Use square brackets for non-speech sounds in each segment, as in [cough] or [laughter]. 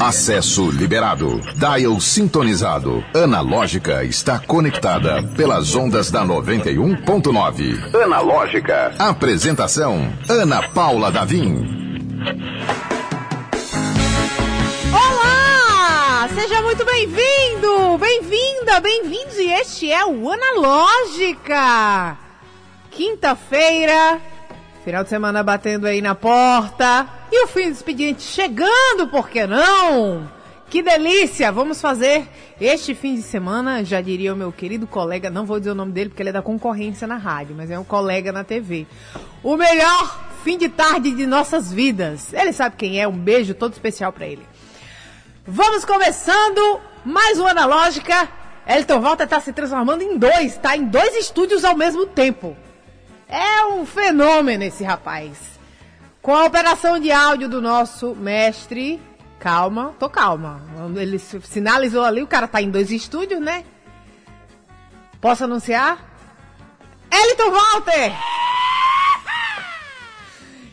Acesso liberado. Dial sintonizado. Analógica está conectada pelas ondas da 91.9. Analógica. Apresentação: Ana Paula Davim. Olá! Seja muito bem-vindo, bem-vinda, bem-vindos e este é o Analógica. Quinta-feira, final de semana batendo aí na porta. E o fim do expediente chegando, por que não? Que delícia! Vamos fazer este fim de semana, já diria o meu querido colega, não vou dizer o nome dele porque ele é da concorrência na rádio, mas é um colega na TV. O melhor fim de tarde de nossas vidas. Ele sabe quem é, um beijo todo especial para ele. Vamos começando mais uma Analógica. Elton Walter está se transformando em dois, tá? Em dois estúdios ao mesmo tempo. É um fenômeno esse rapaz. Com a operação de áudio do nosso mestre. Calma, tô calma. Ele sinalizou ali, o cara tá em dois estúdios, né? Posso anunciar? Eliton Walter!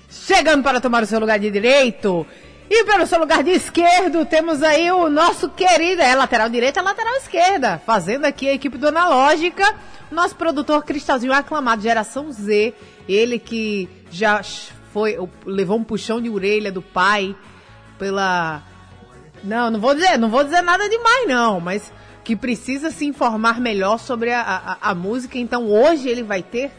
Chegando para tomar o seu lugar de direito. E pelo seu lugar de esquerdo, temos aí o nosso querido, é lateral direita, lateral esquerda, fazendo aqui a equipe do Analógica, nosso produtor Cristalzinho aclamado, geração Z, ele que já foi levou um puxão de orelha do pai pela não, não vou dizer, não vou dizer nada demais não, mas que precisa se informar melhor sobre a, a, a música. Então hoje ele vai ter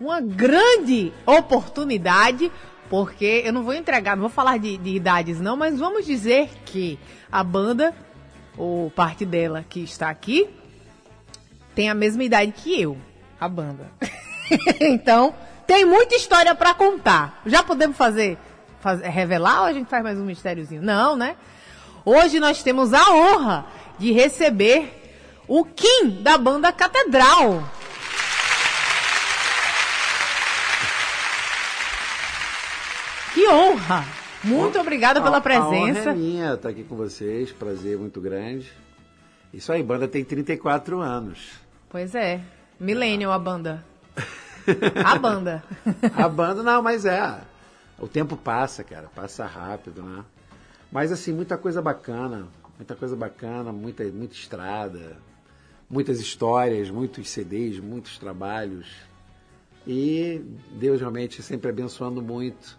uma grande oportunidade, porque eu não vou entregar, não vou falar de, de idades não, mas vamos dizer que a banda, ou parte dela que está aqui, tem a mesma idade que eu, a banda. [laughs] então, tem muita história para contar. Já podemos fazer, fazer, revelar ou a gente faz mais um mistériozinho? Não, né? Hoje nós temos a honra de receber o Kim da banda Catedral. Que honra! Muito obrigada pela presença. A honra é minha estar aqui com vocês, prazer muito grande. Isso aí, banda tem 34 anos. Pois é, Millennium a banda. A banda. [laughs] a banda, não, mas é. O tempo passa, cara, passa rápido, né? Mas assim, muita coisa bacana, muita coisa bacana, muita, muita estrada, muitas histórias, muitos CDs, muitos trabalhos. E Deus realmente sempre abençoando muito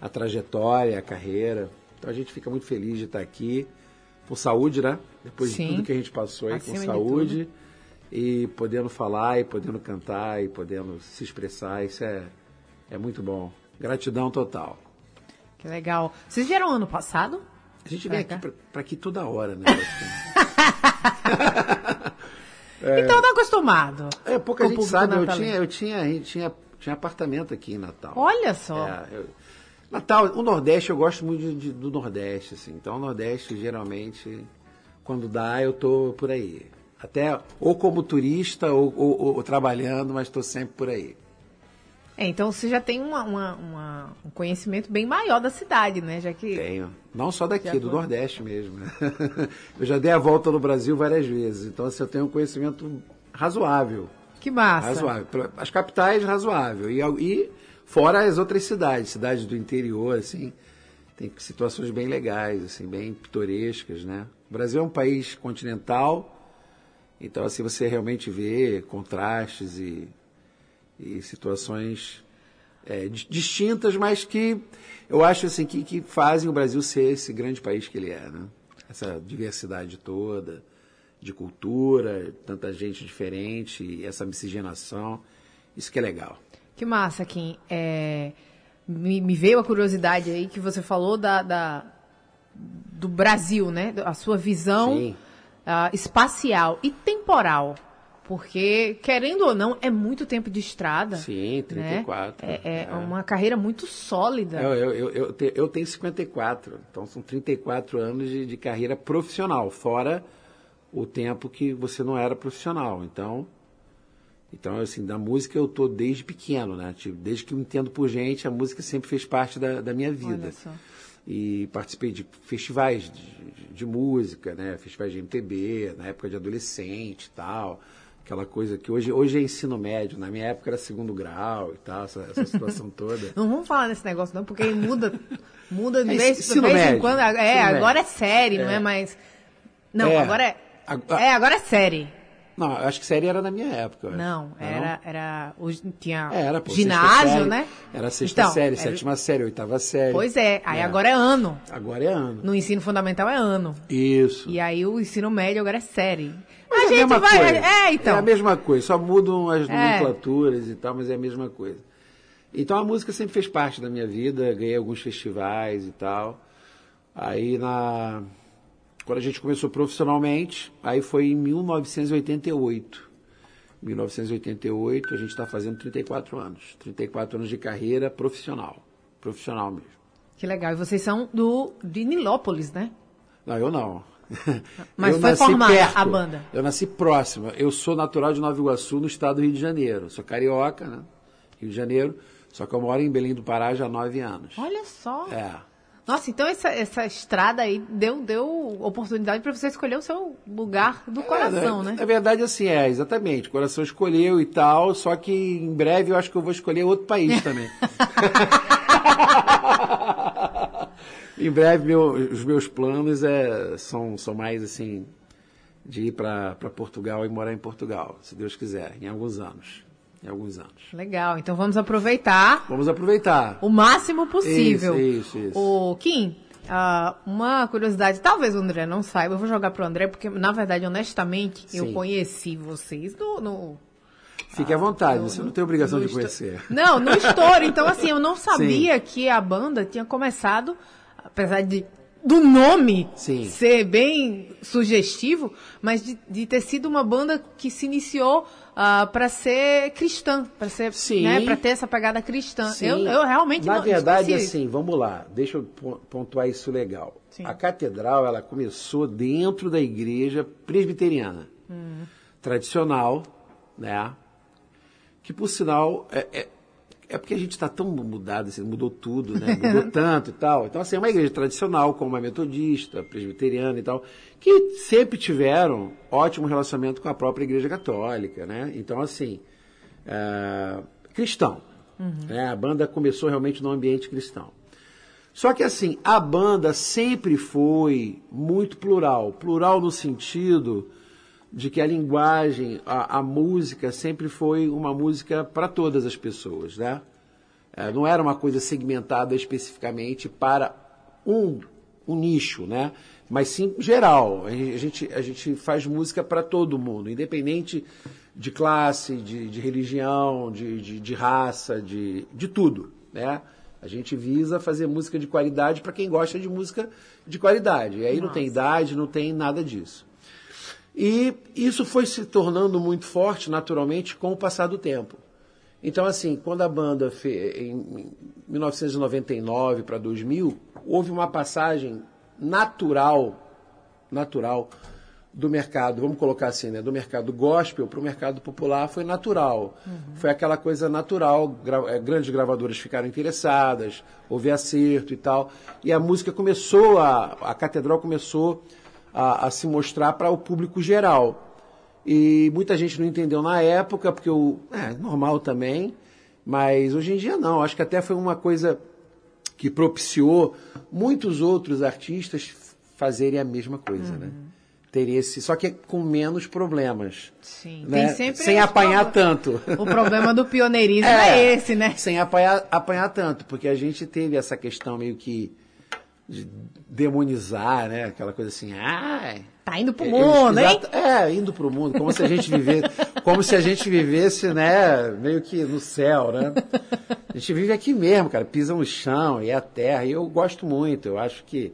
a trajetória, a carreira. Então a gente fica muito feliz de estar aqui. Com saúde, né? Depois Sim. de tudo que a gente passou aí, Acima com saúde e podendo falar e podendo cantar e podendo se expressar, isso é, é muito bom. Gratidão total. Que legal. Vocês vieram ano passado? A gente vem aqui para aqui toda hora, né? [laughs] é, então tá acostumado. É, pouca gente sabe, eu tinha, eu tinha, tinha, tinha apartamento aqui em Natal. Olha só. É, eu, Natal, o Nordeste, eu gosto muito de, de, do Nordeste, assim. Então o Nordeste, geralmente, quando dá, eu tô por aí. Até ou como turista ou, ou, ou trabalhando, mas estou sempre por aí. É, então você já tem uma, uma, uma, um conhecimento bem maior da cidade, né? Já que Tenho. Não só daqui, do Nordeste mesmo. Né? [laughs] eu já dei a volta no Brasil várias vezes, então assim, eu tenho um conhecimento razoável. Que massa. Razoável. As capitais, razoável. E, e fora as outras cidades, cidades do interior, assim, tem situações bem legais, assim, bem pitorescas, né? O Brasil é um país continental, então, assim, você realmente vê contrastes e, e situações é, distintas, mas que eu acho assim que, que fazem o Brasil ser esse grande país que ele é, né? Essa diversidade toda de cultura, tanta gente diferente, essa miscigenação, isso que é legal. Que massa, Kim. É, me, me, veio a curiosidade aí que você falou da, da do Brasil, né? A sua visão. Sim uh, espacial e temporal. Porque, querendo ou não, é muito tempo de estrada. Sim, 34. Né? É, é, é, uma carreira muito sólida. Eu, eu, eu, eu, te, eu tenho 54, então são 34 anos de, de carreira profissional, fora o tempo que você não era profissional. Então, então assim, da música eu tô desde pequeno, né? Tipo, desde que eu entendo por gente, a música sempre fez parte da, da minha vida. Olha só e participei de festivais de, de, música, né? Festivais de MPB, na época de adolescente e tal. Aquela coisa que hoje, hoje é ensino médio, na minha época era segundo grau e tal, essa, essa situação toda. [laughs] Não vamos falar nesse negócio não, porque muda Muda de [laughs] É, vez, de vez em médio, quando. É, agora é médio. série, não é É. mais. Não, É. agora é. É, agora é série. Não, eu acho que série era na minha época. eu acho. Não, era. era tinha É, Era, pô, ginásio, série, né? Era sexta Então, série, era- sétima série, oitava série. Pois é, aí É. agora é ano. Agora é ano. No ensino fundamental é ano. Isso. E aí o ensino médio agora é série. Mas a é a gente mesma vai. coisa. É, então. É a mesma coisa, só mudam as É. nomenclaturas e tal, mas é a mesma coisa. Então a música sempre fez parte da minha vida, ganhei alguns festivais e tal. Aí na. Quando a gente começou profissionalmente, aí foi em 1988. 1988, a gente está fazendo 34 anos. 34 anos de carreira profissional. Profissional mesmo. Que legal. E vocês são do de Nilópolis, né? Não, eu não. [laughs] Mas eu foi formada perto. a banda? Eu nasci próxima. Eu sou natural de Nova Iguaçu, no estado do Rio de Janeiro. Sou carioca, né? Rio de Janeiro. Só que eu moro em Belém do Pará já há nove anos. Olha só. É. Nossa, então essa, essa estrada aí deu, deu oportunidade para você escolher o seu lugar do coração, É, né? Na verdade, assim, é, exatamente. O coração escolheu e tal, só que em breve eu acho que eu vou escolher outro país [laughs] também. [laughs] em breve, meu- os meus planos é, são, são mais assim, de ir para Portugal e morar em Portugal, se Deus quiser, em alguns anos. Em alguns anos. Legal. Então vamos aproveitar Vamos aproveitar. o máximo possível. Isso, isso, isso. O Kim, ah, uma curiosidade, talvez o André não saiba, eu vou jogar pro André, porque, na verdade, honestamente, eu Sim. conheci vocês no. no Fique à vontade, no- você não tem obrigação de conhecer. Não, no estouro. Então, assim, eu não sabia que a banda tinha começado, apesar de do nome Sim. ser bem sugestivo, mas de, de ter sido uma banda que se iniciou para ser cristã, para ser, Sim. né, para ter essa pegada cristã. Sim. Eu, eu realmente Na não verdade, assim, vamos lá, deixa eu pon- pontuar isso legal. Sim. A catedral, ela começou dentro da igreja presbiteriana, Hum. tradicional, né? Que, por sinal, é, é, é porque a gente está tão mudado, assim, mudou tudo, né? Mudou [laughs] tanto e tal. Então, assim, é uma igreja tradicional, como a metodista, presbiteriana e tal, que sempre tiveram ótimo relacionamento com a própria igreja católica, né? Então, assim, é, cristão. né? A banda começou realmente num ambiente cristão. Só que assim, a banda sempre foi muito plural. Plural no sentido de que a linguagem, a, a música sempre foi uma música para todas as pessoas, né? É, não era uma coisa segmentada especificamente para um, um nicho, né? Mas sim geral. A gente, a gente faz música para todo mundo, independente de classe, de, de religião, de, de, de raça, de, de tudo, né? A gente visa fazer música de qualidade para quem gosta de música de qualidade. E aí não tem idade, não tem nada disso. E isso foi se tornando muito forte, naturalmente, com o passar do tempo. Então, assim, quando a banda fez, em 1999 para 2000, houve uma passagem natural, natural do mercado, vamos colocar assim, né, do mercado gospel para o mercado popular foi natural. Foi aquela coisa natural, gra eh, grandes gravadoras ficaram interessadas, houve acerto e tal, e a música começou a, a catedral começou a, a se mostrar para o público geral. E muita gente não entendeu na época, porque o. É, normal também. Mas hoje em dia não. Acho que até foi uma coisa que propiciou muitos outros artistas fazerem a mesma coisa, né? Terem esse. Só que com menos problemas. Sim, né? Sem apanhar tanto. O problema do [laughs] pioneirismo é, esse, né? Sem apanhar, apanhar tanto, porque a gente teve essa questão meio que de demonizar, né? Aquela coisa assim, ai. Tá indo pro Eles- mundo, hein? É, indo pro mundo, como se a gente vivesse, [laughs] como se a gente vivesse, né, meio que no céu, né? A gente vive aqui mesmo, cara, pisa no chão e é a terra, e eu gosto muito, eu acho que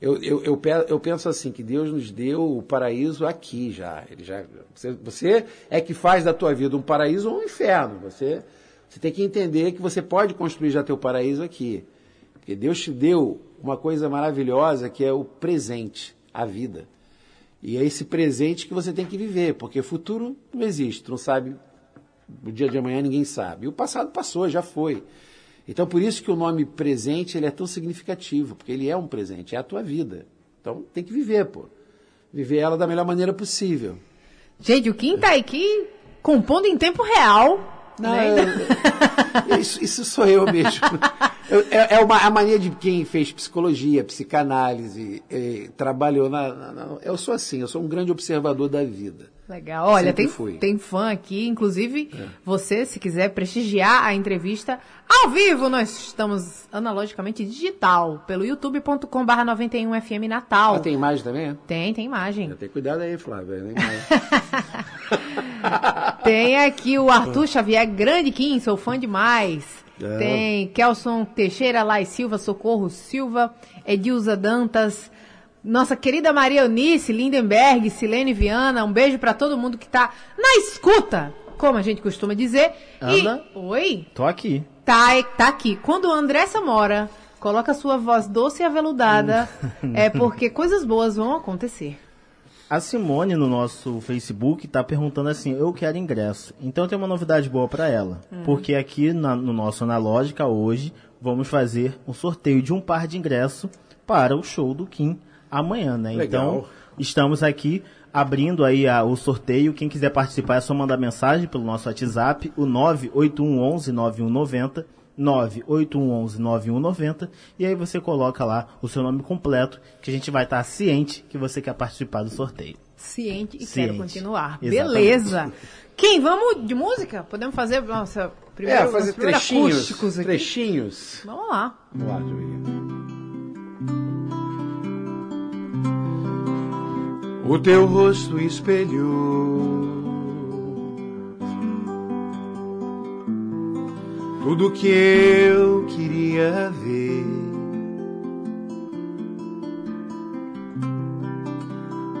eu, eu, eu, eu penso assim, que Deus nos deu o paraíso aqui já. Ele já você, você é que faz da tua vida um paraíso ou um inferno. Você, você tem que entender que você pode construir já teu paraíso aqui. Porque Deus te deu uma coisa maravilhosa que é o presente, a vida. E é esse presente que você tem que viver, porque futuro não existe, tu não sabe, o dia de amanhã ninguém sabe. E o passado passou, já foi. Então por isso que o nome presente ele é tão significativo, porque ele é um presente, é a tua vida. Então tem que viver, pô. Viver ela da melhor maneira possível. Gente, o Kim tá aqui compondo em tempo real. Não, né? eu- isso, isso sou eu mesmo. [laughs] É, é uma, a mania de quem fez psicologia, psicanálise, eh, trabalhou na, na- na- Eu sou assim, eu sou um grande observador da vida. Legal. Olha, Sempre tem, fui. tem fã aqui, inclusive você, se quiser prestigiar a entrevista ao vivo, nós estamos analogicamente digital, pelo youtube.com barra 91FM Natal. Ah, tem imagem também? é? Tem, tem imagem. Tem cuidado aí, Flávia. Tem imagem. [laughs] Tem aqui o Arthur Xavier, grande Kim, sou fã demais. É. Tem Kelson Teixeira, Lai Silva, Socorro Silva, Edilza Dantas, nossa querida Maria Eunice, Lindenberg, Silene Viana, um beijo pra todo mundo que tá na escuta, como a gente costuma dizer. Ana? E, oi, Tô aqui. tá, tá aqui. Quando o André Samora coloca sua voz doce e aveludada, é porque coisas boas vão acontecer. A Simone no nosso Facebook tá perguntando assim: eu quero ingresso. Então tem uma novidade boa pra ela. Porque aqui na- no nosso Analógica hoje vamos fazer um sorteio de um par de ingresso para o show do Kim amanhã, né? Legal. Então estamos aqui abrindo aí a- o sorteio. Quem quiser participar é só mandar mensagem pelo nosso WhatsApp, o 98111 9190. 98111 9190 e aí você coloca lá o seu nome completo que a gente vai estar ciente que você quer participar do sorteio. Ciente e Ciente. quero continuar. Exatamente. Beleza. Quem? Vamos de música? Podemos fazer nossa primeiro, É, fazer trechinhos. acústicos aqui? Trechinhos. Vamos lá. Vamos lá, ver. O teu rosto espelhou tudo que eu queria ver.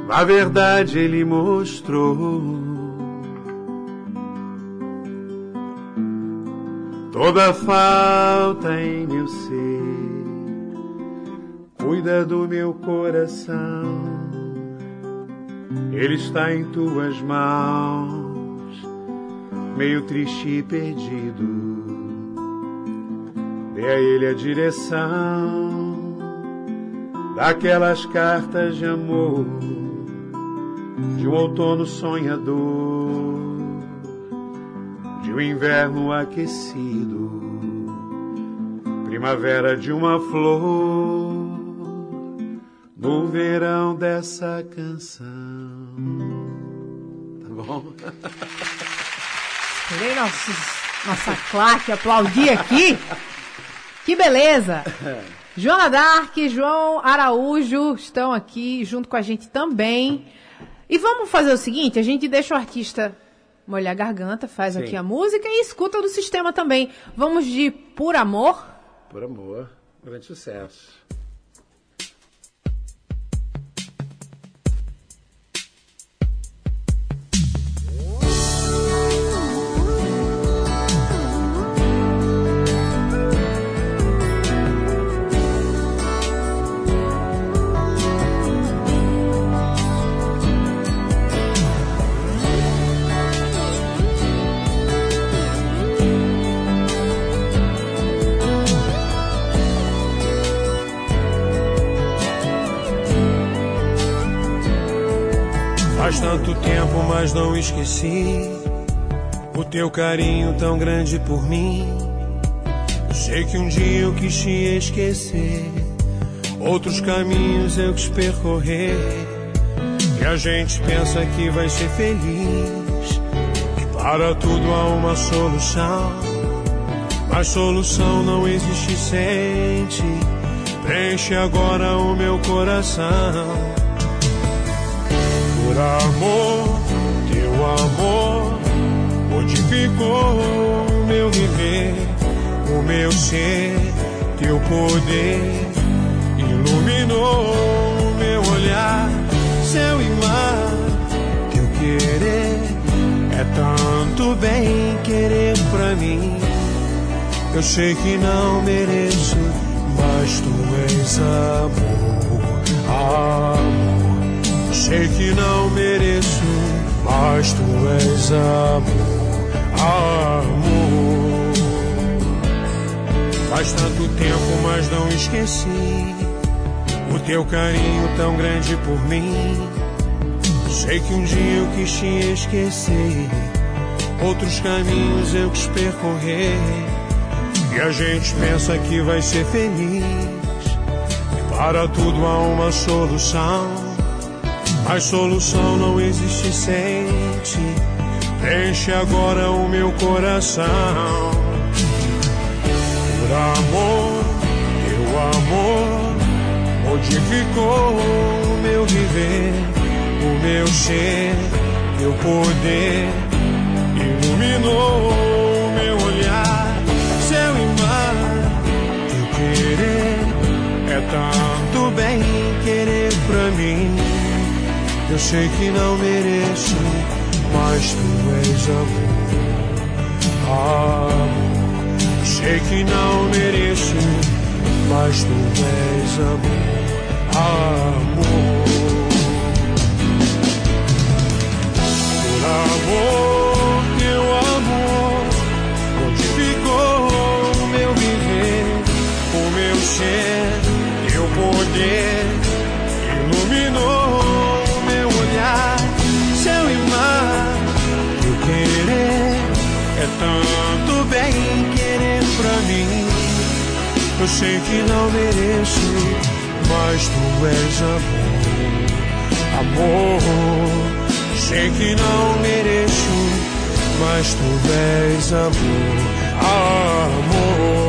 Na verdade, ele mostrou toda a falta em meu ser. Cuida do meu coração, ele está em tuas mãos, meio triste e perdido. Dê a ele a direção daquelas cartas de amor de um outono sonhador, de um inverno aquecido, primavera de uma flor, no verão dessa canção. Tá bom? Tirei nossos, nossa claque, aplaudir aqui. [laughs] Que beleza. Joana Dark, João Araújo estão aqui junto com a gente também. E vamos fazer o seguinte, a gente deixa o artista molhar a garganta, faz Sim. aqui a música e escuta do sistema também. Vamos de Por Amor. Por amor, grande sucesso. Esqueci o teu carinho tão grande por mim. Sei que um dia eu quis te esquecer, outros caminhos eu quis percorrer. E a gente pensa que vai ser feliz, que para tudo há uma solução. Mas solução não existe, sente. Preenche agora o meu coração. Por amor, amor modificou o meu viver, o meu ser, teu poder iluminou o meu olhar, e mar, teu querer é tanto bem querer pra mim. Eu sei que não mereço, mas tu és amor, amor. Sei que não mereço, mas tu és amor, amor. Faz tanto tempo, mas não esqueci o teu carinho tão grande por mim. Sei que um dia eu quis te esquecer, outros caminhos eu quis percorrer. E a gente pensa que vai ser feliz. E para tudo há uma solução. Mas solução não existe sem ti. Preenche agora o meu coração. Por amor, teu amor modificou o meu viver, o meu ser, teu poder iluminou Eu sei que não mereço, mas tu és amor, amor. Sei que não mereço, mas tu és amor, amor. Por amor, teu amor modificou o meu viver, o meu ser, teu poder Eu sei que não mereço, mas tu és amor, amor. Sei que não mereço, mas tu és amor, amor.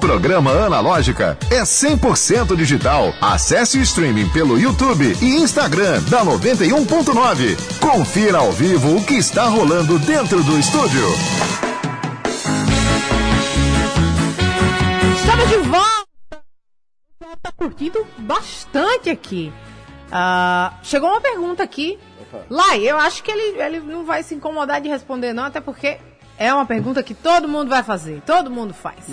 Programa Analógica é 100% digital. Acesse o streaming pelo YouTube e Instagram da 91.9. Confira ao vivo o que está rolando dentro do estúdio. Estamos de volta! O pessoal tá curtindo bastante aqui. Ah, chegou uma pergunta aqui. Lai, eu acho que ele, ele não vai se incomodar de responder, não, até porque é uma pergunta que todo mundo vai fazer, todo mundo faz.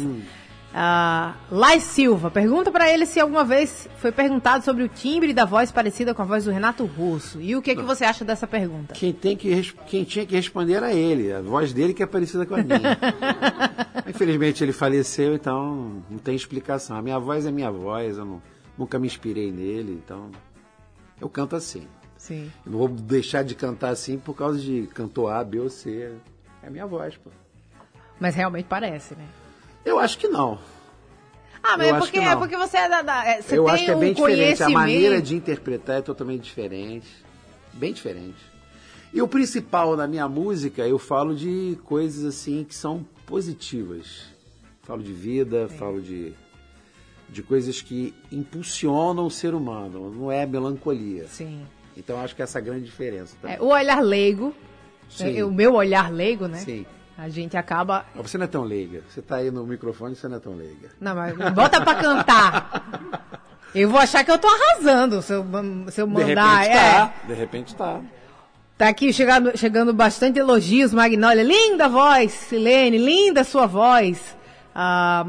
Ah, Lai Silva, pergunta pra ele se alguma vez foi perguntado sobre o timbre da voz parecida com a voz do Renato Russo. E o que, que você acha dessa pergunta? Quem, tem que, quem tinha que responder era ele, a voz dele que é parecida com a minha. [laughs] Infelizmente ele faleceu, então não tem explicação. A minha voz é minha voz, eu não- nunca me inspirei nele, então eu canto assim. Sim. Eu não vou deixar de cantar assim por causa de cantor A, B ou C. É a minha voz, pô. Mas realmente parece, né? Eu acho que não. Ah, mas Eu é porque, que é porque você é da. da- é, você eu tem acho que é um bem diferente. A maneira de interpretar é totalmente diferente. Bem diferente. E o principal na minha música, eu falo de coisas assim que são positivas. Falo de vida, falo de, de coisas que impulsionam o ser humano. Não é melancolia. Sim. Então acho que essa é a grande diferença. É, o olhar leigo, Sim. é, o meu olhar leigo, né? Sim. A gente acaba. Mas você não é tão leiga. Você tá aí no microfone, você não é tão leiga. Não, mas bota pra cantar. Eu vou achar que eu tô arrasando se eu, se eu De mandar. repente é. tá. De repente tá. Tá aqui chegando, chegando bastante elogios, Magnólia. Linda voz, Silene, linda sua voz. Ah,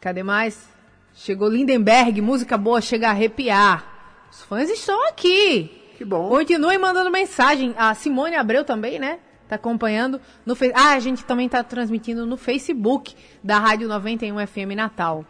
cadê mais? Chegou Lindenberg, música boa, chega a arrepiar. Os fãs estão aqui. Que bom. Continuem mandando mensagem. A Simone Abreu também, né? Tá acompanhando no. Ah, a gente também tá transmitindo no Facebook da Rádio 91 FM Natal.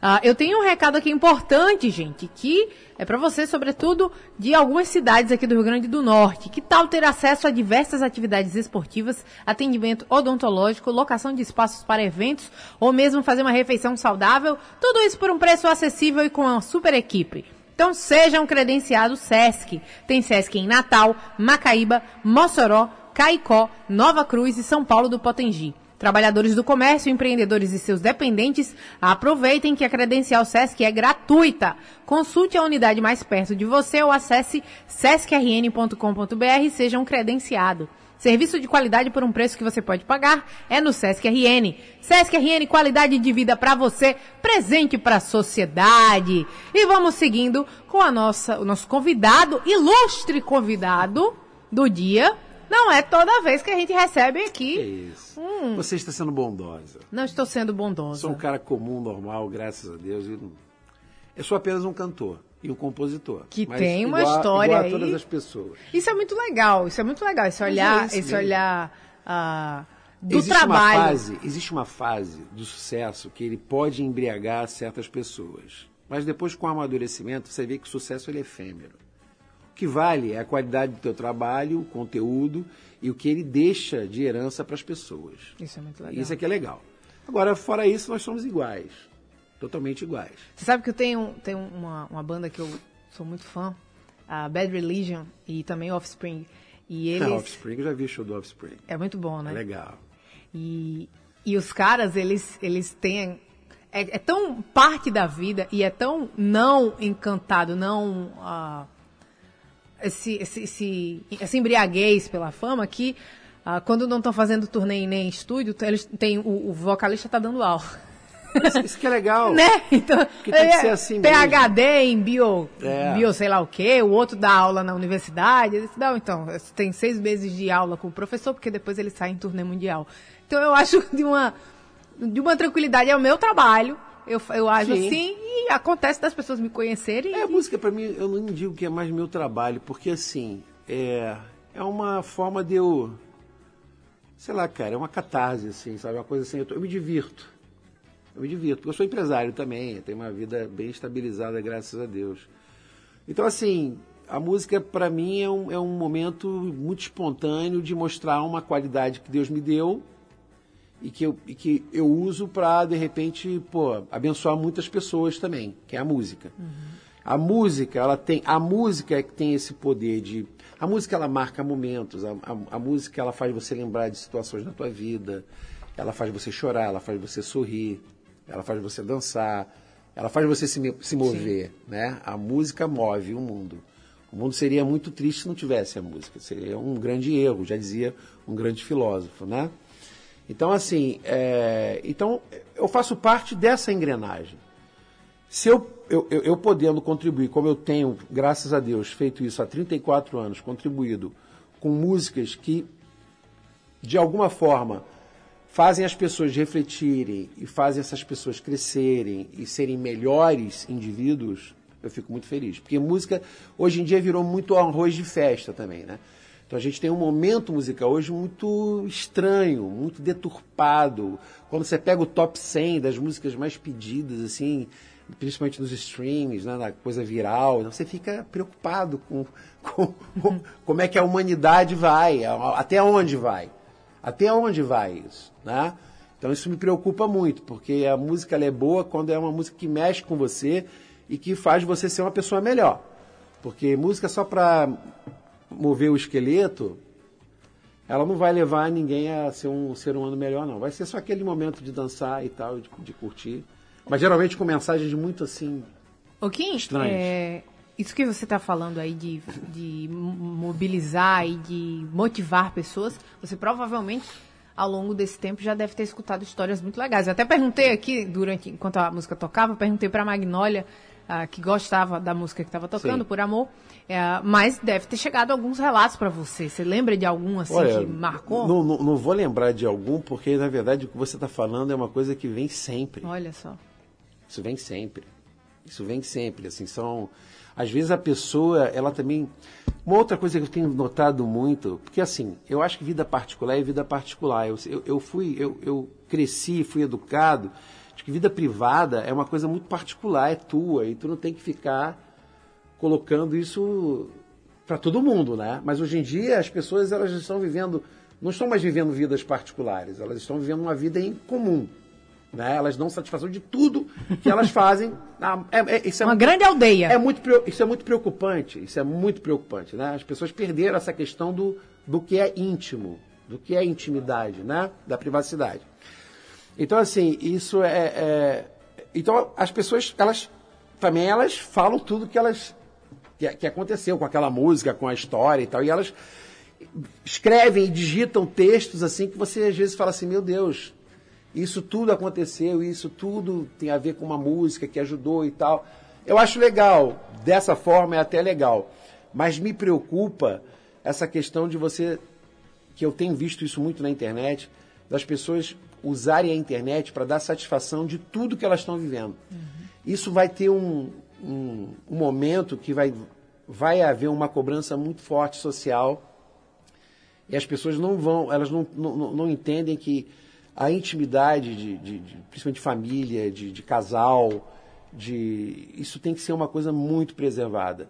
Ah, eu tenho um recado aqui importante, gente, que é para você, sobretudo, de algumas cidades aqui do Rio Grande do Norte. Que tal ter acesso a diversas atividades esportivas, atendimento odontológico, locação de espaços para eventos ou mesmo fazer uma refeição saudável? Tudo isso por um preço acessível e com uma super equipe. Então sejam credenciados SESC. Tem SESC em Natal, Macaíba, Mossoró, Caicó, Nova Cruz e São Paulo do Potengi. Trabalhadores do comércio, empreendedores e seus dependentes, aproveitem que a credencial SESC é gratuita. Consulte a unidade mais perto de você ou acesse sescrn.com.br e seja um credenciado. Serviço de qualidade por um preço que você pode pagar é no Sesc RN. Sesc RN, qualidade de vida para você, presente para a sociedade. E vamos seguindo com a nossa, o nosso convidado, ilustre convidado do dia. Não é toda vez que a gente recebe Que aqui. isso. Você está sendo bondosa. Não estou sendo bondosa. Sou um cara comum, normal, graças a Deus. Eu sou apenas um cantor e um compositor. Que tem uma igual história igual a aí. todas as pessoas. Isso é muito legal, isso é muito legal, esse olhar, é esse mesmo. olhar ah, do existe trabalho. Uma fase, existe uma fase do sucesso que ele pode embriagar certas pessoas. Mas depois, com o amadurecimento, você vê que o sucesso ele é efêmero. O que vale é a qualidade do teu trabalho, o conteúdo e o que ele deixa de herança para as pessoas. Isso é muito legal. Isso é que é legal. Agora, fora isso, nós somos iguais. Totalmente iguais. Você sabe que eu tenho, tenho uma, uma banda que eu sou muito fã, a Bad Religion e também Offspring. E [laughs] eles. Ah, Offspring, eu já vi o show do Offspring. É muito bom, né? É legal. E, e os caras, eles, eles têm. É, é tão parte da vida e é tão não encantado, não. ah, esse, esse, esse, essa embriaguez pela fama que ah, quando não estão fazendo turnê nem estúdio, eles têm, o, o vocalista tá dando aula. Isso, isso que é legal. [laughs] né? Então, Que tem que é, ser assim PhD em bio, É. bio sei lá o quê, o outro dá aula na universidade. Eles, não, então, tem seis meses de aula com o professor, porque depois ele sai em turnê mundial. Então eu acho [laughs] de uma, de uma tranquilidade, é o meu trabalho. Eu, eu acho Sim. assim, e acontece das pessoas me conhecerem. É, a música pra mim, eu não digo que é mais meu trabalho, porque assim, é, é uma forma de eu. Sei lá, cara, é uma catarse, assim, sabe? Uma coisa assim, eu, tô- eu me divirto. Eu me divirto, porque eu sou empresário também, eu tenho uma vida bem estabilizada, graças a Deus. Então, assim, a música pra mim é um, é um momento muito espontâneo de mostrar uma qualidade que Deus me deu e que eu, e que eu uso para de repente, pô, abençoar muitas pessoas também, que é a música. A música, ela tem, a música é que tem esse poder de, a música ela marca momentos, a, a, a música ela faz você lembrar de situações da tua vida, ela faz você chorar, ela faz você sorrir, ela faz você dançar, ela faz você se, se mover, né? A música move o mundo. O mundo seria muito triste se não tivesse a música, seria um grande erro, já dizia um grande filósofo, né? Então, assim, é, então eu faço parte dessa engrenagem. Se eu, eu, eu, eu podendo contribuir, como eu tenho, graças a Deus, feito isso há 34 anos, contribuído com músicas que, de alguma forma, fazem as pessoas refletirem e fazem essas pessoas crescerem e serem melhores indivíduos, eu fico muito feliz. Porque música, hoje em dia, virou muito arroz de festa também, né? Então a gente tem um momento musical hoje muito estranho, muito deturpado. Quando você pega o top 100 das músicas mais pedidas, assim, principalmente nos streams, né, na coisa viral, você fica preocupado com, [laughs] com- com como é que a humanidade vai, até onde vai. Até onde vai isso, né? Então isso me preocupa muito, porque a música é boa quando é uma música que mexe com você e que faz você ser uma pessoa melhor. Porque música só para mover o esqueleto, ela não vai levar ninguém a ser um ser humano melhor, não. Vai ser só aquele momento de dançar e tal, de, de curtir. Mas geralmente com mensagens muito assim. Ô, Kim, Estranhos. é, isso que você está falando aí de, de mobilizar e de motivar pessoas, você provavelmente, ao longo desse tempo, já deve ter escutado histórias muito legais. Eu até perguntei aqui, durante enquanto a música tocava, perguntei para Magnólia, ah, que gostava da música que estava tocando, Sim. por amor, é, mas deve ter chegado alguns relatos para você. Você lembra de algum assim que marcou? Não, não, não vou lembrar de algum, porque na verdade o que você está falando é uma coisa que vem sempre. Olha só. Isso vem sempre. Isso vem sempre. Assim, são. Às vezes a pessoa, ela também. Uma outra coisa que eu tenho notado muito, porque assim, eu acho que vida particular é vida particular. Eu, eu, eu fui, eu, eu cresci, fui educado, que vida privada é uma coisa muito particular, é tua, e tu não tem que ficar colocando isso para todo mundo, né? Mas hoje em dia as pessoas elas estão vivendo, não estão mais vivendo vidas particulares, elas estão vivendo uma vida em comum. Né? Elas dão satisfação de tudo que elas fazem. [laughs] Ah, é- é- isso é Uma muito- grande aldeia. é muito, isso é muito preocupante. Isso é muito preocupante, né? As pessoas perderam essa questão do, do que é íntimo, do que é intimidade, né? Da privacidade. Então, assim, isso é, é- Então, as pessoas, elas também elas falam tudo que elas que, que aconteceu com aquela música, com a história e tal, e elas escrevem e digitam textos assim que você às vezes fala assim, meu Deus, isso tudo aconteceu, isso tudo tem a ver com uma música que ajudou e tal. Eu acho legal, dessa forma é até legal. Mas me preocupa essa questão de você, que eu tenho visto isso muito na internet, das pessoas usarem a internet para dar satisfação de tudo que elas estão vivendo. Uhum. Isso vai ter um, um, um momento que vai, vai haver uma cobrança muito forte social e as pessoas não vão, elas não, não, não entendem que a intimidade, de, de, de principalmente de família, de, de casal, de isso tem que ser uma coisa muito preservada.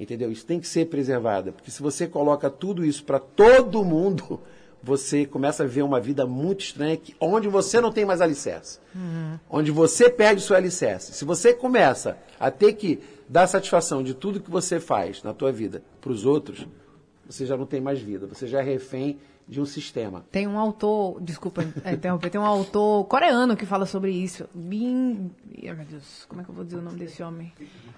Entendeu? Isso tem que ser preservada. Porque se você coloca tudo isso para todo mundo, você começa a ver uma vida muito estranha, que, onde você não tem mais alicerce. Uhum. Onde você perde o seu alicerce. Se você começa a ter que dar satisfação de tudo que você faz na tua vida para os outros, você já não tem mais vida. Você já é refém de um sistema. Tem um autor, desculpa interromper, tem um autor coreano que fala sobre isso. Bin, meu Deus, como é que eu vou dizer o nome desse homem?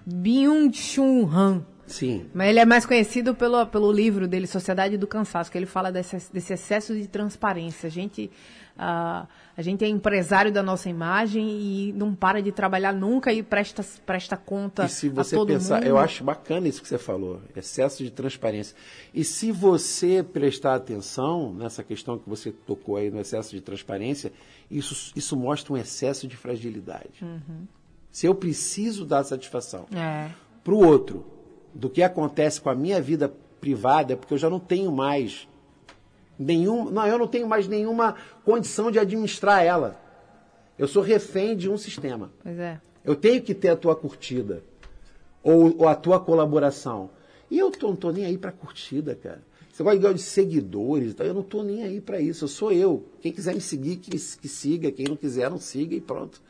Byung-Chun Han. Sim. Mas ele é mais conhecido pelo, pelo livro dele, Sociedade do Cansaço, que ele fala desse, desse excesso de transparência. A gente, uh, a gente é empresário da nossa imagem e não para de trabalhar nunca e presta, presta conta e se você a todo pensar, mundo. Eu acho bacana isso que você falou, excesso de transparência. E se você prestar atenção nessa questão que você tocou aí no excesso de transparência, isso, isso mostra um excesso de fragilidade. Uhum. Se eu preciso dar satisfação é. para o outro, do que acontece com a minha vida privada, é porque eu já não tenho mais nenhum, não, eu não tenho mais nenhuma condição de administrar ela. Eu sou refém de um sistema. Pois é. Eu tenho que ter a tua curtida ou, ou a tua colaboração. E eu tô, não tô nem aí para curtida, cara. Você gosta de seguidores, então eu não tô nem aí para isso. Eu sou eu. Quem quiser me seguir, que, que siga. Quem não quiser, não siga e pronto.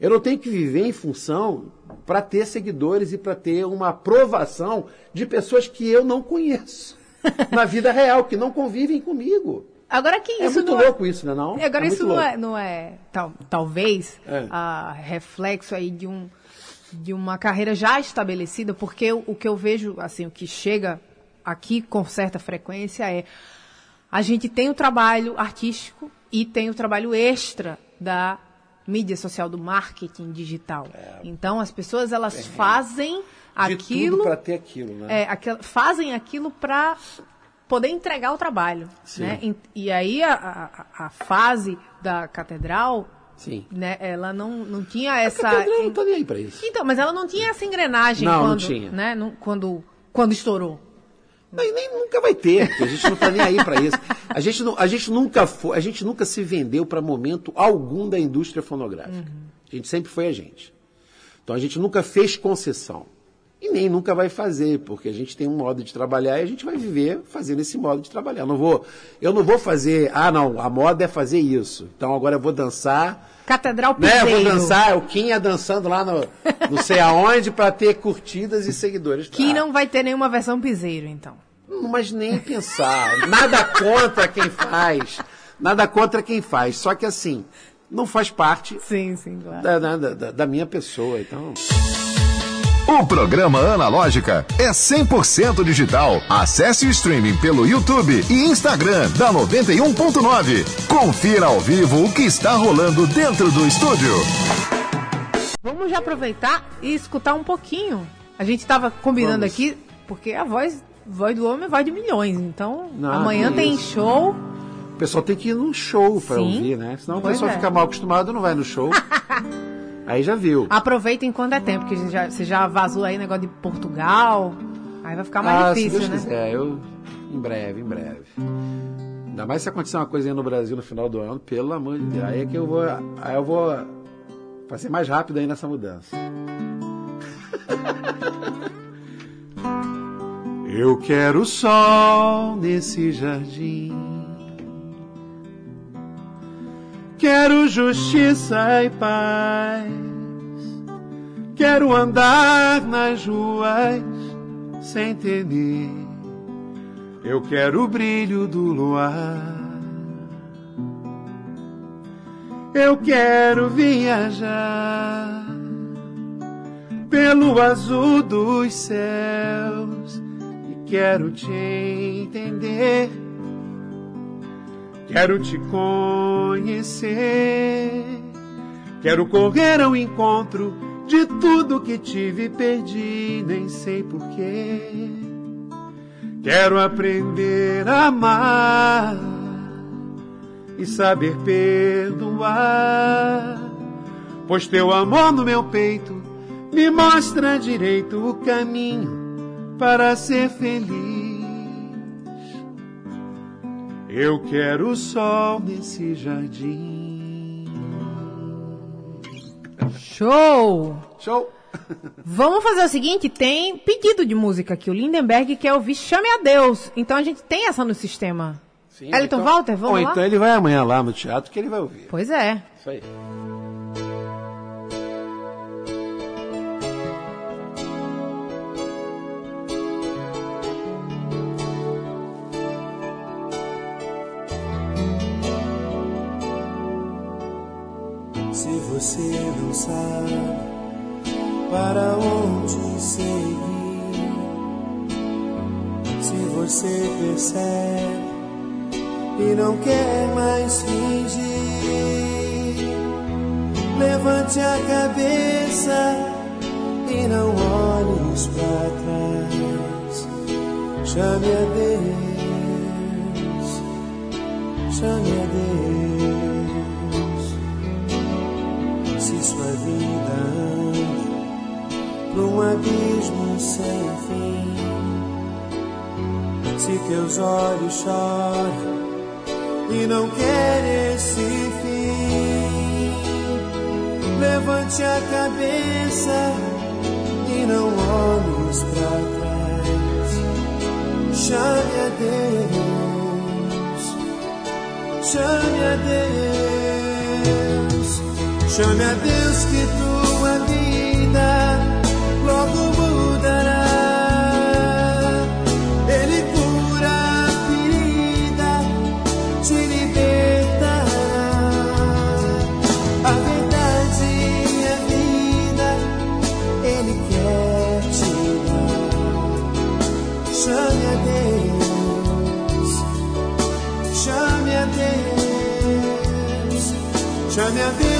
Eu não tenho que viver em função para ter seguidores e para ter uma aprovação de pessoas que eu não conheço [laughs] na vida real, que não convivem comigo. Agora que é isso muito não louco isso, né? Não? Agora é isso não louco. é, não é tal, talvez É. a reflexo aí de um de uma carreira já estabelecida, porque o, o que eu vejo assim, o que chega aqui com certa frequência é a gente tem o trabalho artístico e tem o trabalho extra da mídia social do marketing digital. Então as pessoas elas fazem É. De aquilo para ter aquilo, né? é, fazem aquilo para poder entregar o trabalho. Sim. Né? E, e aí a, a- a fase da catedral, Sim. né, ela não, não tinha A essa. catedral não tá nem aí para isso. Então, mas ela não tinha essa engrenagem Não, não quando, tinha. Né, não- quando, quando estourou. Nem, nem nunca vai ter, porque a gente não está nem aí para isso. A gente, não, a gente nunca foi, a gente nunca se vendeu para momento algum da indústria fonográfica. A gente sempre foi a gente. Então a gente nunca fez concessão. E nem nunca vai fazer, porque a gente tem um modo de trabalhar e a gente vai viver fazendo esse modo de trabalhar. Eu não vou, eu não vou fazer, ah não, a moda é fazer isso. Então agora eu vou dançar Catedral né? Eu Piseiro. vou dançar, o Kim ia dançando lá no [laughs] não sei aonde para ter curtidas e seguidores. Que Ah, não vai ter nenhuma versão piseiro, então. mas nem pensar. Nada contra quem faz. Nada contra quem faz. Só que assim, não faz parte Sim, sim, claro. da, da, da- da minha pessoa. Então, O programa Analógica é 100% digital. Acesse o streaming pelo YouTube e Instagram da 91.9. Confira ao vivo o que está rolando dentro do estúdio. Vamos já aproveitar e escutar um pouquinho. A gente estava combinando Vamos. aqui, porque a voz, voz do homem é voz de milhões. Então, Não, amanhã que tem isso. show. o pessoal tem que ir num show para ouvir, né? Senão o pessoal é. fica mal acostumado não vai no show. [laughs] Aí já viu. Aproveita enquanto é tempo, porque já, você já vazou aí negócio de Portugal. Aí vai ficar mais ah, se difícil, Deus né? quiser, eu em breve, em breve. Ainda mais se acontecer uma coisa aí no Brasil no final do ano, pelo amor de Deus. Aí é que eu vou, aí eu vou fazer mais rápido aí nessa mudança. [laughs] Eu quero sol nesse jardim. Quero justiça e paz. Quero andar nas ruas sem temer. Eu quero o brilho do luar. Eu quero viajar pelo azul dos céus e Quero te entender. Quero te conhecer. Quero correr ao encontro de tudo que tive e perdi, nem sei porquê. Quero aprender a amar e saber perdoar, pois teu amor no meu peito me mostra direito o caminho para ser feliz. Eu quero o sol nesse jardim. Show! Show! [laughs] Vamos fazer o seguinte, tem pedido de música aqui. O Lindenberg quer ouvir Chame a Deus. Então a gente tem essa no sistema. Sim, Elton Walter, vamos ou lá? então ele vai amanhã lá no teatro que ele vai ouvir. Pois é. Isso aí. Você não sabe para onde seguir, se você percebe e não quer mais fingir, levante a cabeça e não olhes para trás. Chame a Deus, chame a Deus. Pra um abismo sem fim, se teus olhos choram e não quer esse fim, levante a cabeça e não olhes pra trás. Chame a Deus, chame a Deus, chame a Deus que tua vida chame a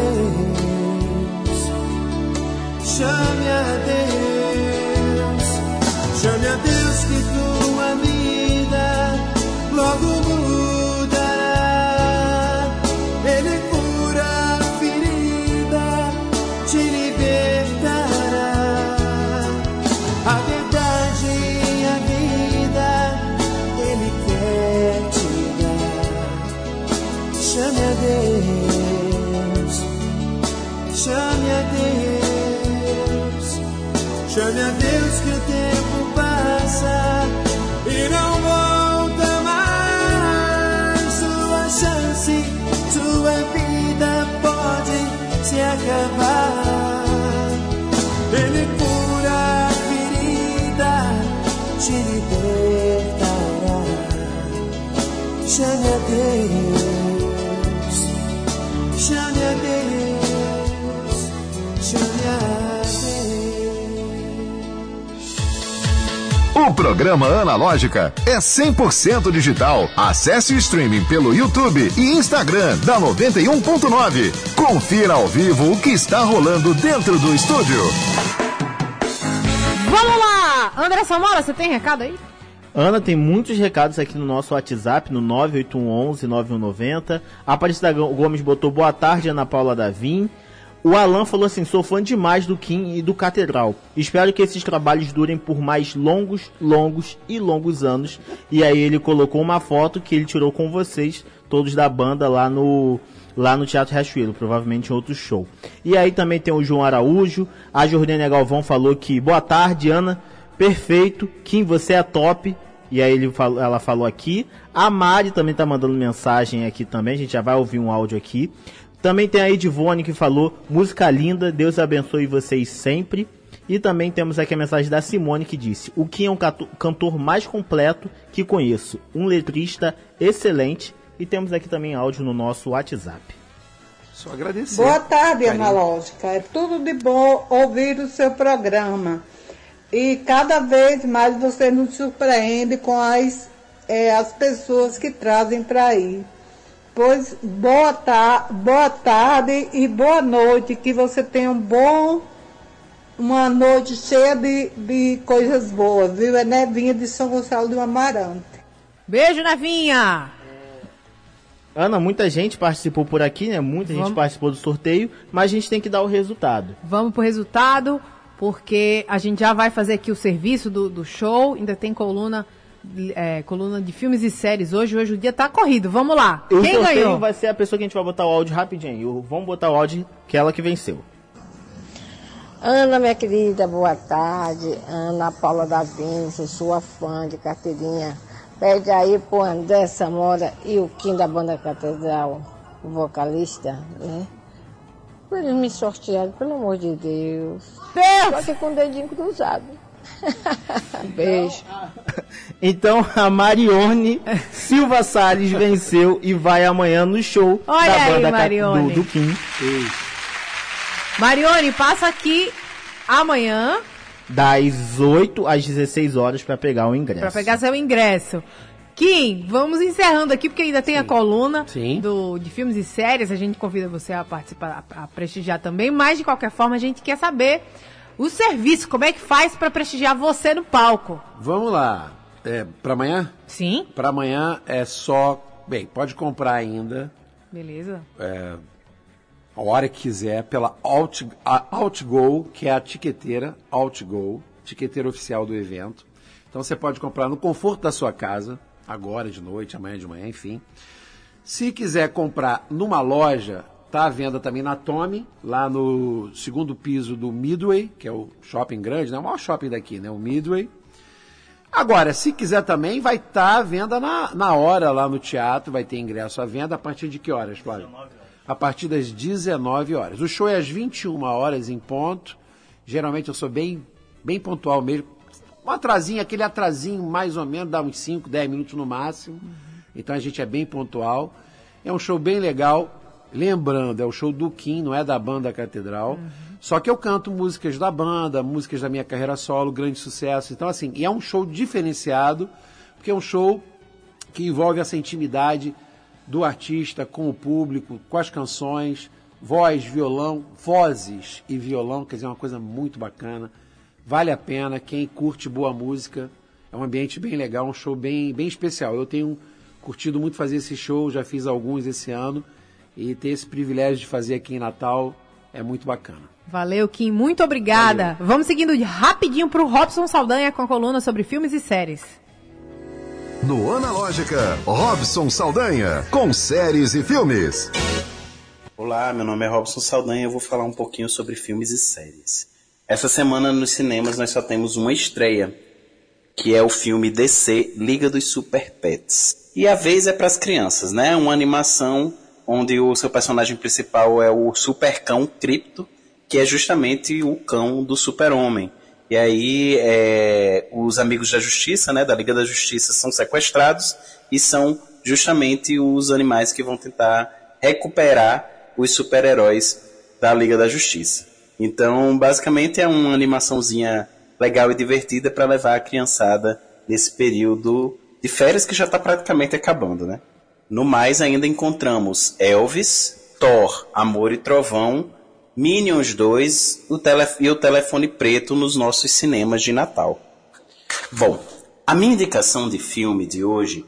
Deus, chame a Deus, programa Analógica é 100% digital. Acesse o streaming pelo YouTube e Instagram da 91.9. Confira ao vivo o que está rolando dentro do estúdio. Vamos lá! André Samora, você tem recado aí? Ana tem muitos recados aqui no nosso WhatsApp, no 98111-9190. A Aparecida Gomes botou boa tarde, Ana Paula Davim. O Alan falou assim: sou fã demais do Kim e do Catedral. Espero que esses trabalhos durem por mais longos, longos e longos anos. E aí ele colocou uma foto que ele tirou com vocês, todos da banda, lá no, lá no Teatro Riachuelo, provavelmente em outro show. E aí também tem o João Araújo. A Jordânia Galvão falou que boa tarde, Ana. Perfeito. Kim, você é top. E aí ele ela falou aqui. A Mari também tá mandando mensagem aqui também. A gente já vai ouvir um áudio aqui. Também tem a Edivone que falou, música linda, Deus abençoe vocês sempre. E também temos aqui a mensagem da Simone que disse: O Kim é um cantor mais completo que conheço, um letrista excelente. E temos aqui também áudio no nosso WhatsApp. Só agradecer. Boa tarde, Analógica. É tudo de bom ouvir o seu programa. E cada vez mais você nos surpreende com as, é, as pessoas que trazem para aí. Pois boa, ta boa tarde e boa noite. Que você tenha um bom, uma noite cheia de, de coisas boas, viu? É Nevinha de São Gonçalo do Amarante. Beijo, Nevinha! Ana, muita gente participou por aqui, né? Muita Vamos. gente participou do sorteio, mas a gente tem que dar o resultado. Vamos pro resultado, porque a gente já vai fazer aqui o serviço do, do show, ainda tem coluna é, coluna de filmes e séries hoje. Hoje o dia tá corrido. Vamos lá. O Quem ganhou? vai ser a pessoa que a gente vai botar o áudio rapidinho. Vamos botar o áudio que é ela que venceu. Ana, minha querida, boa tarde. Ana Paula da Vinci, sua fã de carteirinha. Pede aí pro André Samora e o Kim da Banda Catedral, o vocalista, né? Pra eles me sortearem, pelo amor de Deus. Deus! Só que com o dedinho cruzado. [laughs] Beijo. Então a Marione Silva Salles venceu e vai amanhã no show Olha da banda aí, Marione. do, do Kim. Marione, passa aqui amanhã. Das 8 às 16 horas para pegar o ingresso. Para pegar seu ingresso. Kim, vamos encerrando aqui, porque ainda tem Sim. a coluna Sim. Do, de filmes e séries. A gente convida você a participar, a, a prestigiar também. Mas, de qualquer forma, a gente quer saber o serviço, como é que faz para prestigiar você no palco? Vamos lá. É, para amanhã? Sim. Para amanhã é só. Bem, pode comprar ainda. Beleza. É, a hora que quiser, pela Out, Outgo, que é a tiqueteira, Outgo, tiqueteira oficial do evento. Então você pode comprar no conforto da sua casa, agora de noite, amanhã de manhã, enfim. Se quiser comprar numa loja, Está à venda também na Tommy, lá no segundo piso do Midway, que é o shopping grande, né? O maior shopping daqui, né? O Midway. Agora, se quiser também, vai estar tá à venda na, na hora lá no teatro, vai ter ingresso à venda a partir de que horas, Flávio? A partir das 19 horas. O show é às 21 horas em ponto. Geralmente eu sou bem, bem pontual mesmo. Um atrasinho, aquele atrasinho mais ou menos, dá uns 5, 10 minutos no máximo. Então a gente é bem pontual. É um show bem legal. Lembrando, é o show do Kim, não é da banda Catedral. Uhum. Só que eu canto músicas da banda, músicas da minha carreira solo, grande sucesso. Então, assim, e é um show diferenciado, porque é um show que envolve essa intimidade do artista com o público, com as canções, voz, violão, vozes e violão, quer dizer, é uma coisa muito bacana. Vale a pena, quem curte boa música, é um ambiente bem legal, um show bem, bem especial. Eu tenho curtido muito fazer esse show, já fiz alguns esse ano. E ter esse privilégio de fazer aqui em Natal é muito bacana. Valeu, Kim. Muito obrigada. Valeu. Vamos seguindo rapidinho para o Robson Saldanha com a coluna sobre filmes e séries. No Analógica, Robson Saldanha, com séries e filmes. Olá, meu nome é Robson Saldanha e eu vou falar um pouquinho sobre filmes e séries. Essa semana nos cinemas nós só temos uma estreia, que é o filme DC Liga dos Super Pets. E a vez é para as crianças, né? Uma animação onde o seu personagem principal é o super cão Cripto, que é justamente o cão do super-homem. E aí é, os amigos da justiça, né, da Liga da Justiça, são sequestrados e são justamente os animais que vão tentar recuperar os super-heróis da Liga da Justiça. Então, basicamente é uma animaçãozinha legal e divertida para levar a criançada nesse período de férias que já está praticamente acabando, né? No mais, ainda encontramos Elvis, Thor, Amor e Trovão Minions 2 o e o Telefone Preto nos nossos cinemas de Natal. Bom, a minha indicação de filme de hoje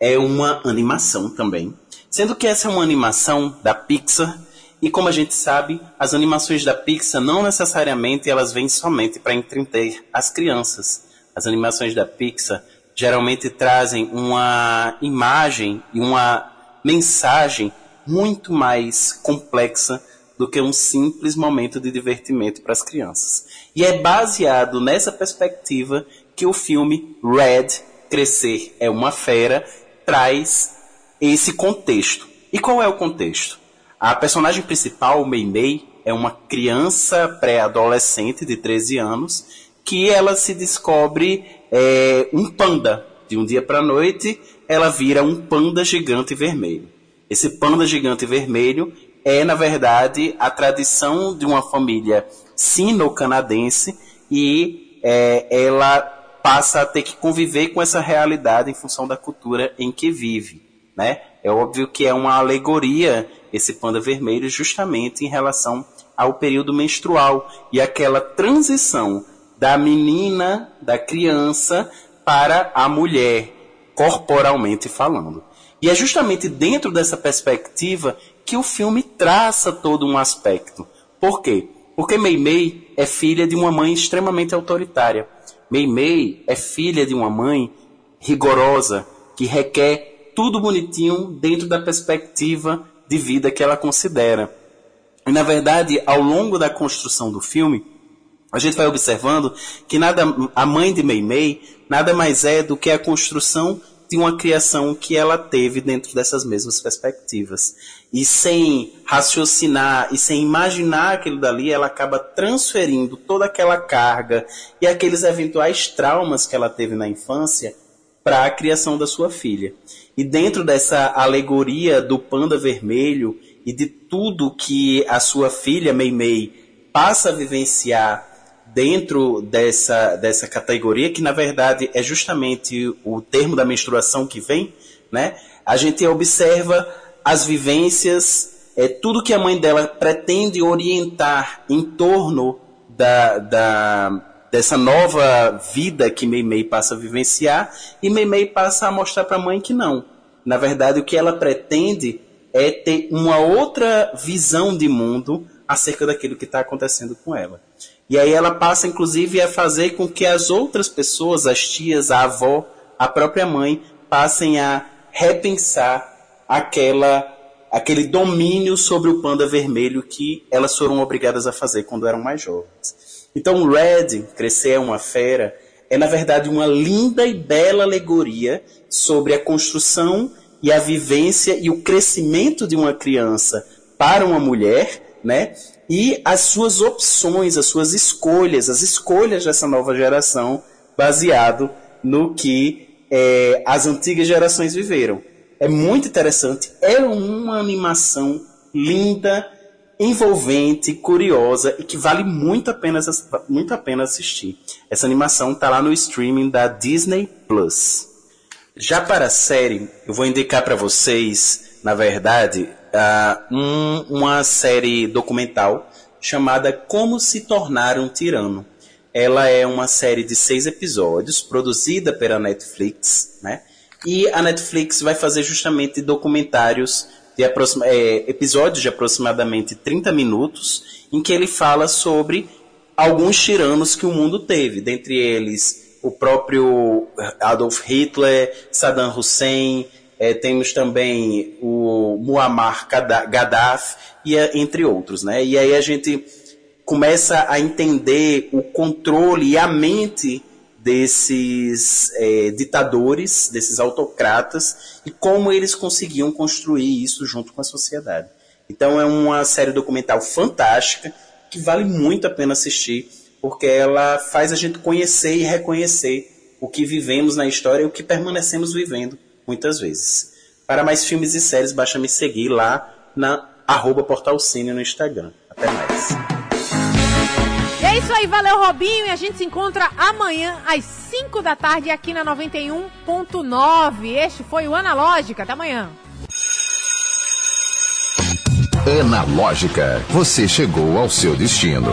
é uma animação também, sendo que essa é uma animação da Pixar e como a gente sabe, as animações da Pixar não necessariamente elas vêm somente para entreter as crianças. As animações da Pixar geralmente trazem uma imagem e uma mensagem muito mais complexa do que um simples momento de divertimento para as crianças. E é baseado nessa perspectiva que o filme Red, Crescer é uma Fera, traz esse contexto. E qual é o contexto? A personagem principal, Mei Mei, é uma criança pré-adolescente de 13 anos que ela se descobre é, um panda. De um dia para noite, ela vira um panda gigante vermelho. Esse panda gigante vermelho é, na verdade, a tradição de uma família sino-canadense e é, ela passa a ter que conviver com essa realidade em função da cultura em que vive. Né? É óbvio que é uma alegoria esse panda vermelho justamente em relação ao período menstrual e aquela transição da menina, da criança, para a mulher, corporalmente falando. E é justamente dentro dessa perspectiva que o filme traça todo um aspecto. Por quê? Porque Mei Mei é filha de uma mãe extremamente autoritária. Mei Mei é filha de uma mãe rigorosa, que requer tudo bonitinho dentro da perspectiva de vida que ela considera. E na verdade, ao longo da construção do filme, a gente vai observando que nada, a mãe de Mei Mei nada mais é do que a construção de uma criação que ela teve dentro dessas mesmas perspectivas. E sem raciocinar e sem imaginar aquilo dali, ela acaba transferindo toda aquela carga e aqueles eventuais traumas que ela teve na infância para a criação da sua filha. E dentro dessa alegoria do panda vermelho e de tudo que a sua filha Mei Mei passa a vivenciar dentro dessa, dessa categoria, que na verdade é justamente o termo da menstruação que vem, né? A gente observa as vivências, é, tudo que a mãe dela pretende orientar em torno da, da, dessa nova vida que Meimei passa a vivenciar, e Meimei passa a mostrar para a mãe que não. Na verdade, o que ela pretende é ter uma outra visão de mundo acerca daquilo que está acontecendo com ela. E aí ela passa, inclusive, a fazer com que as outras pessoas, as tias, a avó, a própria mãe, passem a repensar aquela aquele domínio sobre o panda vermelho que elas foram obrigadas a fazer quando eram mais jovens. Então, Red, Crescer é uma Fera, é na verdade uma linda e bela alegoria sobre a construção e a vivência e o crescimento de uma criança para uma mulher, né? E as suas opções, as suas escolhas, as escolhas dessa nova geração, baseado no que é, as antigas gerações viveram. É muito interessante, é uma animação linda, envolvente, curiosa e que vale muito a pena, muito a pena assistir. Essa animação está lá no streaming da Disney Plus. Já para a série, eu vou indicar para vocês, na verdade, uh, um, uma série documental chamada Como se tornar um tirano. Ela é uma série de seis episódios, produzida pela Netflix, né? E a Netflix vai fazer justamente documentários de é, episódios de aproximadamente 30 minutos, em que ele fala sobre alguns tiranos que o mundo teve, dentre eles o próprio Adolf Hitler, Saddam Hussein, é, temos também o Muammar Gaddafi, e, entre outros. Né? E aí a gente começa a entender o controle e a mente desses é, ditadores, desses autocratas, e como eles conseguiam construir isso junto com a sociedade. Então é uma série documental fantástica, que vale muito a pena assistir, porque ela faz a gente conhecer e reconhecer o que vivemos na história e o que permanecemos vivendo muitas vezes. Para mais filmes e séries, basta me seguir lá na arroba Portalcine no Instagram. Até mais. E é isso aí, valeu Robinho, e a gente se encontra amanhã às 5 da tarde aqui na 91.9. Este foi o Analógica, até amanhã. Analógica, você chegou ao seu destino.